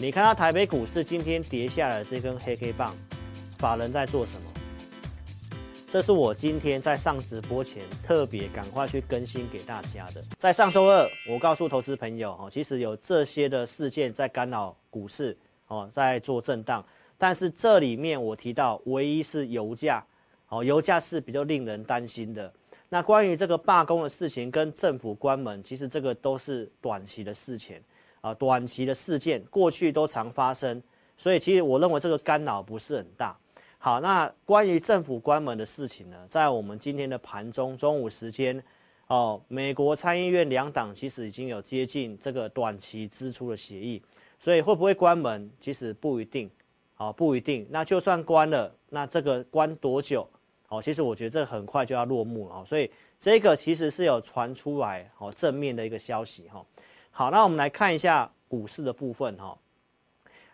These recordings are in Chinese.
你看到台北股市今天跌下来这根黑黑棒，法人在做什么？这是我今天在上直播前特别赶快去更新给大家的。在上周二，我告诉投资朋友哦，其实有这些的事件在干扰股市哦，在做震荡。但是这里面我提到，唯一是油价哦，油价是比较令人担心的。那关于这个罢工的事情跟政府关门，其实这个都是短期的事情啊，短期的事件，过去都常发生，所以其实我认为这个干扰不是很大。好，那关于政府关门的事情呢，在我们今天的盘中中午时间，哦，美国参议院两党其实已经有接近这个短期支出的协议，所以会不会关门，其实不一定，好，不一定。那就算关了，那这个关多久？哦，其实我觉得这很快就要落幕了，所以这个其实是有传出来哦正面的一个消息哈。好，那我们来看一下股市的部分哈。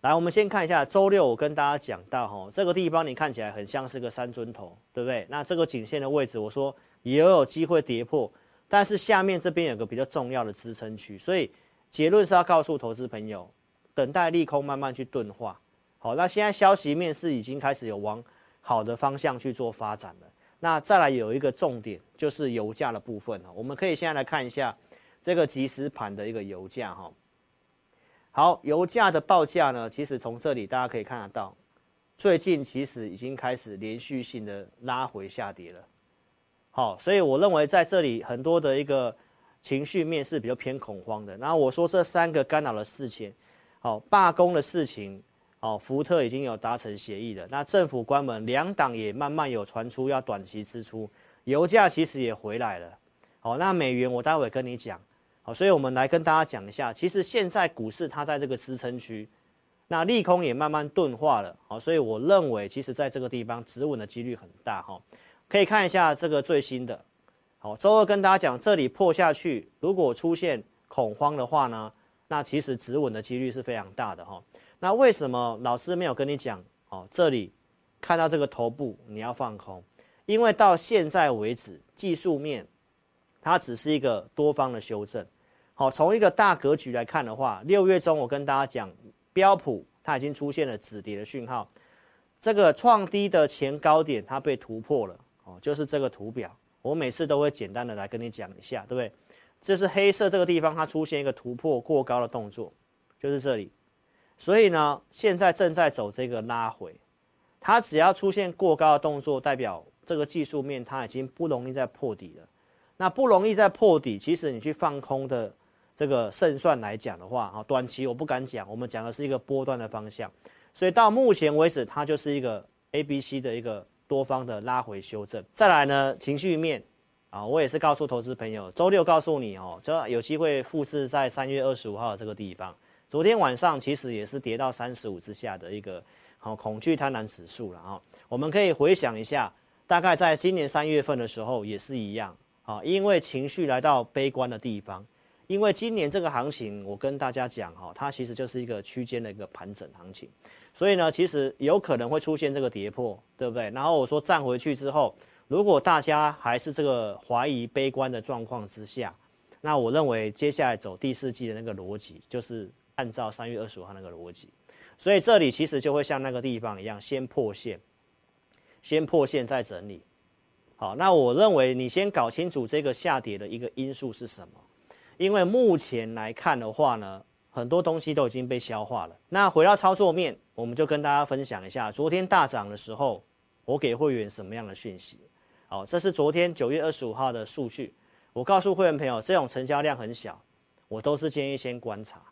来，我们先看一下周六，我跟大家讲到哈，这个地方你看起来很像是个三尊头，对不对？那这个颈线的位置，我说也有机会跌破，但是下面这边有个比较重要的支撑区，所以结论是要告诉投资朋友，等待利空慢慢去钝化。好，那现在消息面是已经开始有往好的方向去做发展了。那再来有一个重点，就是油价的部分，我们可以现在来看一下这个即时盘的一个油价哈。好，油价的报价呢，其实从这里大家可以看得到，最近其实已经开始连续性的拉回下跌了。好，所以我认为在这里很多的一个情绪面是比较偏恐慌的。那我说这三个干扰的事情，好，罢工的事情，哦，福特已经有达成协议了。那政府关门，两党也慢慢有传出要短期支出，油价其实也回来了。好，那美元我待会跟你讲。好，所以我们来跟大家讲一下，其实现在股市它在这个支撑区，那利空也慢慢钝化了。好，所以我认为其实在这个地方止稳的几率很大。哈，可以看一下这个最新的。好，周二跟大家讲，这里破下去，如果出现恐慌的话呢，那其实止稳的几率是非常大的。哈，那为什么老师没有跟你讲？哦，这里看到这个头部你要放空，因为到现在为止，技术面它只是一个多方的修正。好，从一个大格局来看的话，六月中我跟大家讲，标普它已经出现了止跌的讯号，这个创低的前高点它被突破了，哦，就是这个图表，我每次都会简单的来跟你讲一下，对不对？这是黑色这个地方它出现一个突破过高的动作，就是这里，所以呢，现在正在走这个拉回，它只要出现过高的动作，代表这个技术面它已经不容易再破底了，那不容易再破底，其实你去放空的。这个胜算来讲的话，啊，短期我不敢讲，我们讲的是一个波段的方向，所以到目前为止，它就是一个 A、B、C 的一个多方的拉回修正。再来呢，情绪面啊，我也是告诉投资朋友，周六告诉你哦，就有机会复试在三月二十五号的这个地方。昨天晚上其实也是跌到三十五之下的一个好恐惧贪婪指数了啊。我们可以回想一下，大概在今年三月份的时候也是一样啊，因为情绪来到悲观的地方。因为今年这个行情，我跟大家讲哈，它其实就是一个区间的一个盘整行情，所以呢，其实有可能会出现这个跌破，对不对？然后我说站回去之后，如果大家还是这个怀疑悲观的状况之下，那我认为接下来走第四季的那个逻辑，就是按照三月二十五号那个逻辑，所以这里其实就会像那个地方一样，先破线，先破线再整理。好，那我认为你先搞清楚这个下跌的一个因素是什么。因为目前来看的话呢，很多东西都已经被消化了。那回到操作面，我们就跟大家分享一下，昨天大涨的时候，我给会员什么样的讯息？好，这是昨天九月二十五号的数据。我告诉会员朋友，这种成交量很小，我都是建议先观察。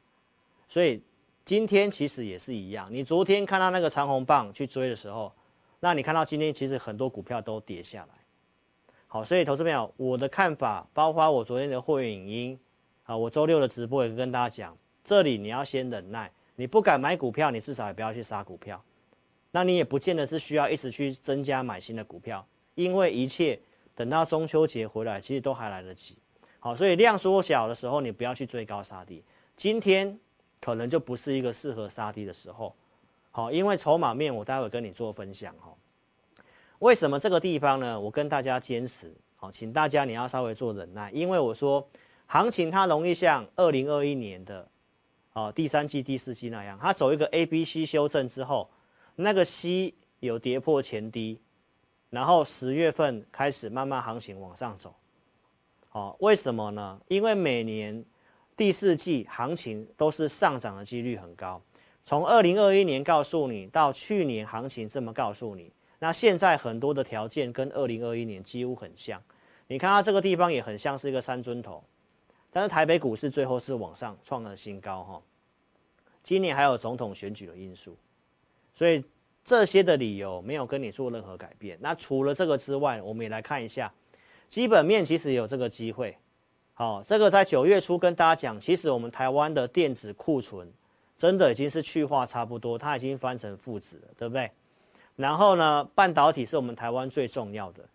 所以今天其实也是一样，你昨天看到那个长红棒去追的时候，那你看到今天其实很多股票都跌下来。好，所以投资朋友，我的看法，包括我昨天的会员影音。啊，我周六的直播也跟大家讲，这里你要先忍耐，你不敢买股票，你至少也不要去杀股票，那你也不见得是需要一直去增加买新的股票，因为一切等到中秋节回来，其实都还来得及。好，所以量缩小的时候，你不要去追高杀低，今天可能就不是一个适合杀低的时候。好，因为筹码面我待会跟你做分享哈。为什么这个地方呢？我跟大家坚持，好，请大家你要稍微做忍耐，因为我说。行情它容易像二零二一年的，哦，第三季、第四季那样，它走一个 A、B、C 修正之后，那个 C 有跌破前低，然后十月份开始慢慢行情往上走。哦，为什么呢？因为每年第四季行情都是上涨的几率很高。从二零二一年告诉你到去年行情这么告诉你，那现在很多的条件跟二零二一年几乎很像。你看它这个地方也很像是一个三尊头。但是台北股市最后是往上创了新高哈，今年还有总统选举的因素，所以这些的理由没有跟你做任何改变。那除了这个之外，我们也来看一下基本面，其实有这个机会。好，这个在九月初跟大家讲，其实我们台湾的电子库存真的已经是去化差不多，它已经翻成负值了，对不对？然后呢，半导体是我们台湾最重要的。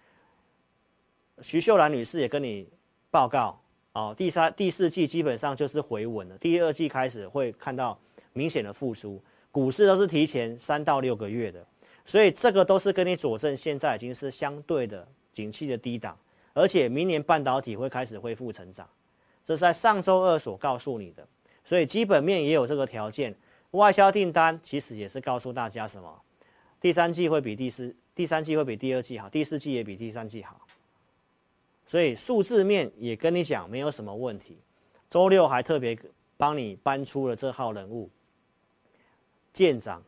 徐秀兰女士也跟你报告。哦，第三、第四季基本上就是回稳了，第二季开始会看到明显的复苏，股市都是提前三到六个月的，所以这个都是跟你佐证，现在已经是相对的景气的低档，而且明年半导体会开始恢复成长，这是在上周二所告诉你的，所以基本面也有这个条件，外销订单其实也是告诉大家什么，第三季会比第四，第三季会比第二季好，第四季也比第三季好。所以数字面也跟你讲没有什么问题。周六还特别帮你搬出了这号人物，舰长，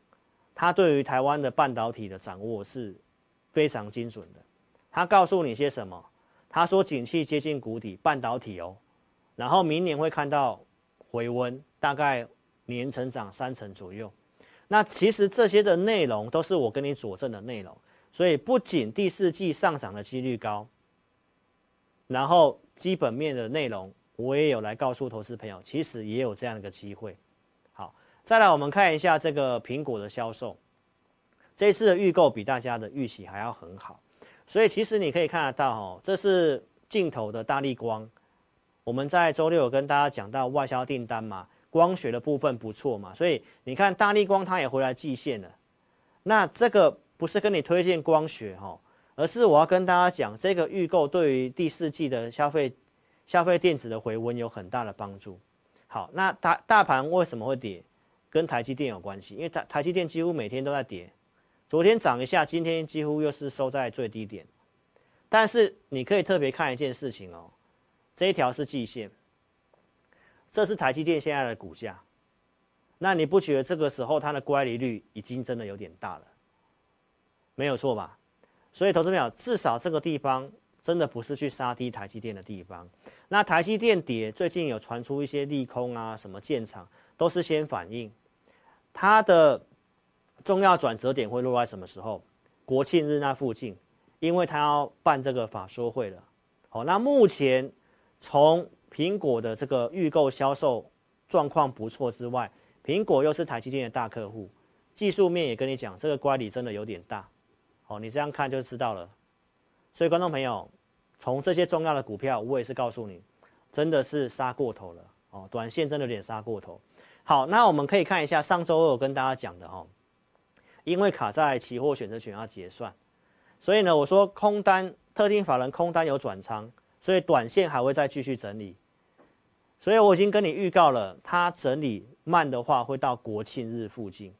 他对于台湾的半导体的掌握是非常精准的。他告诉你些什么？他说景气接近谷底，半导体哦，然后明年会看到回温，大概年成长三成左右。那其实这些的内容都是我跟你佐证的内容。所以不仅第四季上涨的几率高。然后基本面的内容，我也有来告诉投资朋友，其实也有这样的一个机会。好，再来我们看一下这个苹果的销售，这一次的预购比大家的预期还要很好，所以其实你可以看得到哦，这是镜头的大力光。我们在周六有跟大家讲到外销订单嘛，光学的部分不错嘛，所以你看大力光它也回来寄线了。那这个不是跟你推荐光学哈？而是我要跟大家讲，这个预购对于第四季的消费、消费电子的回温有很大的帮助。好，那大大盘为什么会跌？跟台积电有关系，因为台台积电几乎每天都在跌，昨天涨一下，今天几乎又是收在最低点。但是你可以特别看一件事情哦，这一条是季线，这是台积电现在的股价。那你不觉得这个时候它的乖离率已经真的有点大了？没有错吧？所以，投资朋友，至少这个地方真的不是去杀低台积电的地方。那台积电跌，最近有传出一些利空啊，什么建厂，都是先反应。它的重要转折点会落在什么时候？国庆日那附近，因为它要办这个法说会了。好，那目前从苹果的这个预购销售状况不错之外，苹果又是台积电的大客户，技术面也跟你讲，这个乖离真的有点大。哦，你这样看就知道了。所以，观众朋友，从这些重要的股票，我也是告诉你，真的是杀过头了。哦，短线真的有点杀过头。好，那我们可以看一下上周二我跟大家讲的哈，因为卡在期货选择权要结算，所以呢，我说空单特定法人空单有转仓，所以短线还会再继续整理。所以我已经跟你预告了，它整理慢的话，会到国庆日附近，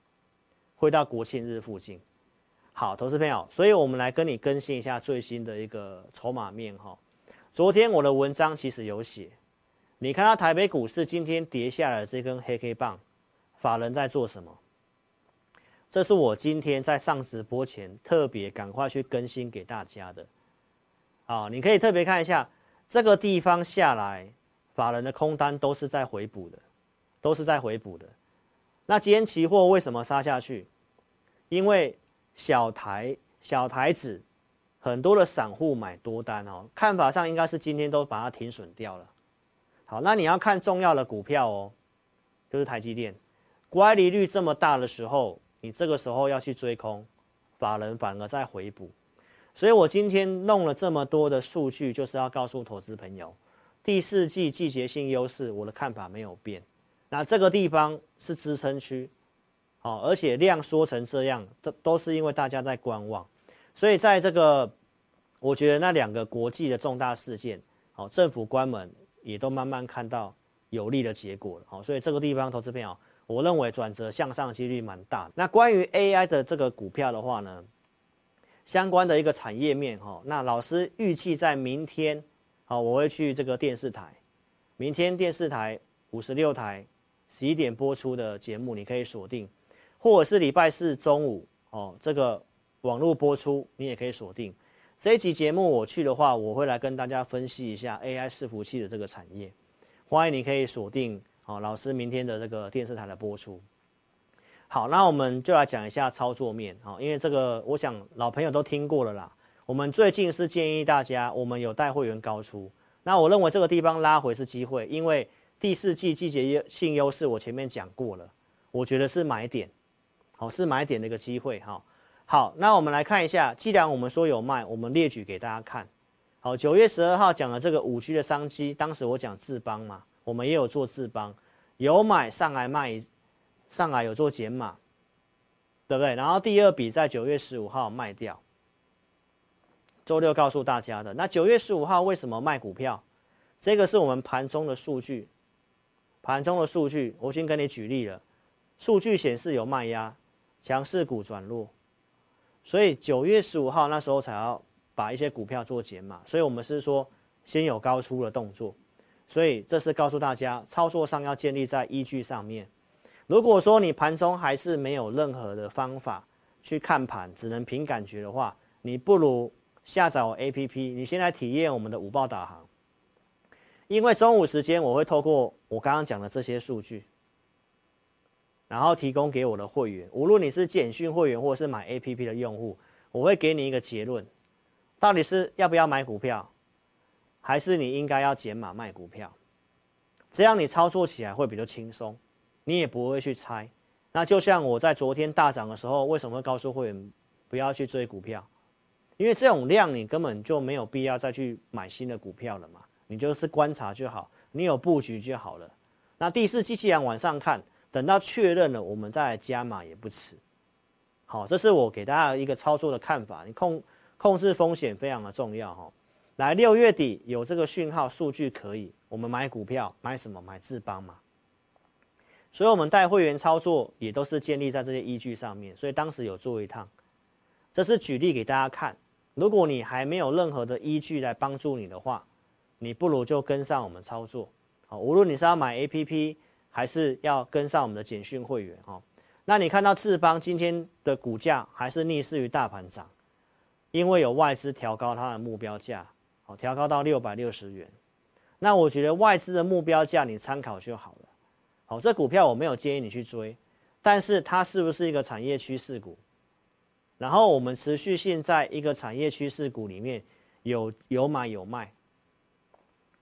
会到国庆日附近。好，投资朋友，所以我们来跟你更新一下最新的一个筹码面哈。昨天我的文章其实有写，你看到台北股市今天跌下来的这根黑 K 棒，法人在做什么？这是我今天在上直播前特别赶快去更新给大家的。好，你可以特别看一下这个地方下来，法人的空单都是在回补的，都是在回补的。那今天期货为什么杀下去？因为小台小台子，很多的散户买多单哦，看法上应该是今天都把它停损掉了。好，那你要看重要的股票哦，就是台积电，乖离率这么大的时候，你这个时候要去追空，法人反而在回补。所以我今天弄了这么多的数据，就是要告诉投资朋友，第四季季节性优势，我的看法没有变。那这个地方是支撑区。好，而且量缩成这样，都都是因为大家在观望，所以在这个，我觉得那两个国际的重大事件，好，政府关门也都慢慢看到有利的结果了。好，所以这个地方投资朋友，我认为转折向上几率蛮大。那关于 AI 的这个股票的话呢，相关的一个产业面哈，那老师预计在明天，好，我会去这个电视台，明天电视台五十六台十一点播出的节目，你可以锁定，或者是礼拜四中午哦，这个网络播出你也可以锁定。这一集节目我去的话，我会来跟大家分析一下 AI 伺服器的这个产业。欢迎你可以锁定哦，老师明天的这个电视台的播出。好，那我们就来讲一下操作面啊，因为这个我想老朋友都听过了啦。我们最近是建议大家，我们有带会员高出。那我认为这个地方拉回是机会，因为第四季季节性优势我前面讲过了，我觉得是买点，好，是买点的一个机会哈。好，那我们来看一下，既然我们说有卖，我们列举给大家看。好，九月十二号讲了这个五 G 的商机，当时我讲智邦嘛，我们也有做智邦，有买上来卖，上来有做减码，对不对？然后第二笔在九月十五号卖掉。周六告诉大家的。那九月十五号为什么卖股票？这个是我们盘中的数据，盘中的数据，我先跟你举例了，数据显示有卖压，强势股转弱。所以九月十五号那时候才要把一些股票做减码，所以我们是说先有高出的动作，所以这是告诉大家操作上要建立在依据上面。如果说你盘中还是没有任何的方法去看盘，只能凭感觉的话，你不如下载我 APP，你先来体验我们的午报导航，因为中午时间我会透过我刚刚讲的这些数据。然后提供给我的会员，无论你是简讯会员或是买 APP 的用户，我会给你一个结论，到底是要不要买股票，还是你应该要减码卖股票，这样你操作起来会比较轻松，你也不会去猜。那就像我在昨天大涨的时候，为什么会告诉会员不要去追股票？因为这种量你根本就没有必要再去买新的股票了嘛，你就是观察就好，你有布局就好了。那第四机器人往上看。等到确认了，我们再来加码也不迟。好，这是我给大家一个操作的看法。你控控制风险非常的重要哈。来，六月底有这个讯号数据可以，我们买股票买什么？买智邦嘛。所以，我们带会员操作也都是建立在这些依据上面。所以当时有做一趟，这是举例给大家看。如果你还没有任何的依据来帮助你的话，你不如就跟上我们操作。好，无论你是要买 APP。还是要跟上我们的简讯会员哦。那你看到智邦今天的股价还是逆势于大盘涨，因为有外资调高它的目标价，哦，调高到六百六十元。那我觉得外资的目标价你参考就好了。好，这股票我没有建议你去追，但是它是不是一个产业趋势股？然后我们持续性在一个产业趋势股里面有有买有卖，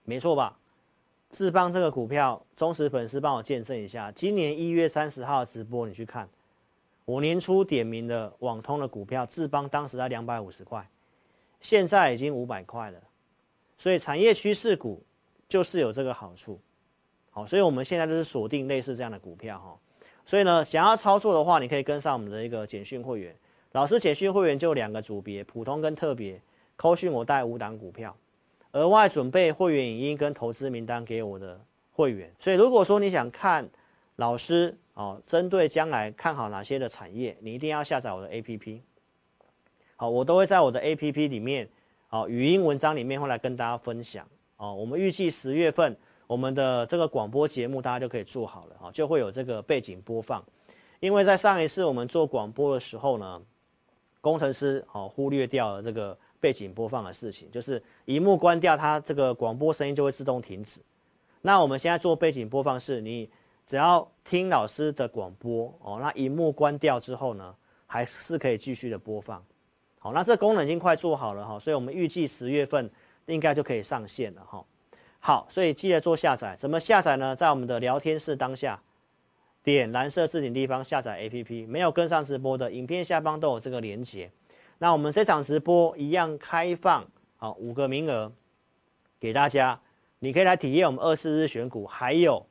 没错吧？智邦这个股票，忠实粉丝帮我见证一下。今年一月三十号直播，你去看，我年初点名的网通的股票，智邦当时在两百五十块，现在已经五百块了。所以产业趋势股就是有这个好处。好，所以我们现在就是锁定类似这样的股票哈。所以呢，想要操作的话，你可以跟上我们的一个简讯会员。老师简讯会员就两个组别，普通跟特别。扣讯我带五档股票。额外准备会员影音跟投资名单给我的会员，所以如果说你想看老师哦，针对将来看好哪些的产业，你一定要下载我的 APP。好，我都会在我的 APP 里面，哦，语音文章里面会来跟大家分享。哦，我们预计十月份我们的这个广播节目大家就可以做好了，哦，就会有这个背景播放。因为在上一次我们做广播的时候呢，工程师哦忽略掉了这个。背景播放的事情，就是荧幕关掉，它这个广播声音就会自动停止。那我们现在做背景播放是，你只要听老师的广播哦，那荧幕关掉之后呢，还是可以继续的播放。好，那这功能已经快做好了哈，所以我们预计十月份应该就可以上线了哈。好，所以记得做下载，怎么下载呢？在我们的聊天室当下点蓝色置顶地方下载 APP，没有跟上直播的影片下方都有这个连接。那我们这场直播一样开放，好五个名额给大家，你可以来体验我们二四日选股，还有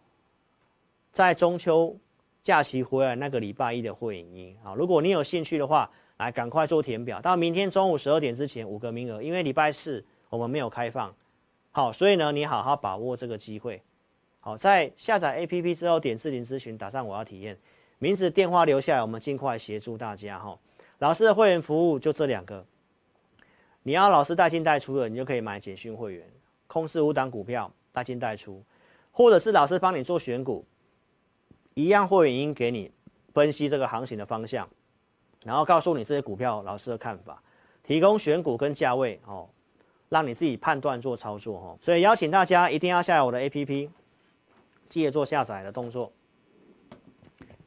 在中秋假期回来那个礼拜一的会影音啊。如果你有兴趣的话，来赶快做填表，到明天中午十二点之前五个名额，因为礼拜四我们没有开放，好，所以呢你好好把握这个机会，好，在下载 APP 之后，点智霖咨询，打上我要体验，名字电话留下来，我们尽快协助大家哈。老师的会员服务就这两个，你要老师带进带出的，你就可以买简讯会员，控制五档股票带进带出，或者是老师帮你做选股，一样会员音给你分析这个行情的方向，然后告诉你这些股票老师的看法，提供选股跟价位哦，让你自己判断做操作哦。所以邀请大家一定要下载我的 APP。记得做下载的动作。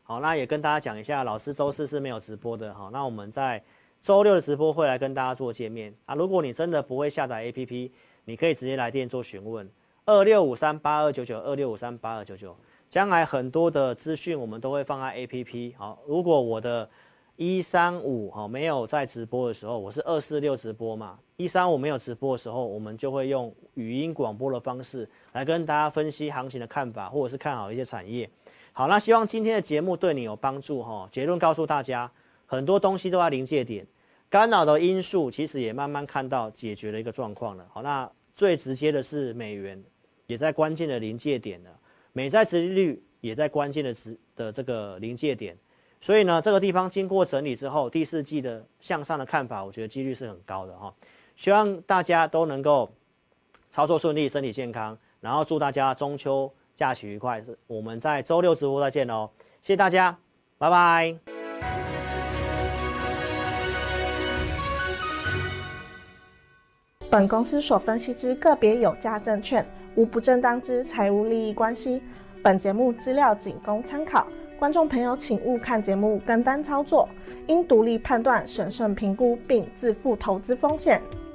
好，那也跟大家讲一下，老师周四是没有直播的哈。那我们在周六的直播会来跟大家做见面啊。如果你真的不会下载 APP，你可以直接来电做询问，二六五三八二九九，二六五三八二九九。将来很多的资讯我们都会放在 APP。好，如果我的一三五哈没有在直播的时候，我是二四六直播嘛。一三五没有直播的时候，我们就会用语音广播的方式来跟大家分析行情的看法，或者是看好一些产业。好，那希望今天的节目对你有帮助哈。结论告诉大家，很多东西都在临界点，干扰的因素其实也慢慢看到解决的一个状况了。好，那最直接的是美元也在关键的临界点了，美债殖利率也在关键的值的这个临界点。所以呢，这个地方经过整理之后，第四季的向上的看法，我觉得几率是很高的哈。希望大家都能够操作顺利，身体健康，然后祝大家中秋假期愉快。我们在周六直播再见哦，谢谢大家，拜拜。本公司所分析之个别有价证券，无不正当之财务利益关系。本节目资料仅供参考，观众朋友请勿看节目跟单操作，应独立判断、审慎评估并自负投资风险。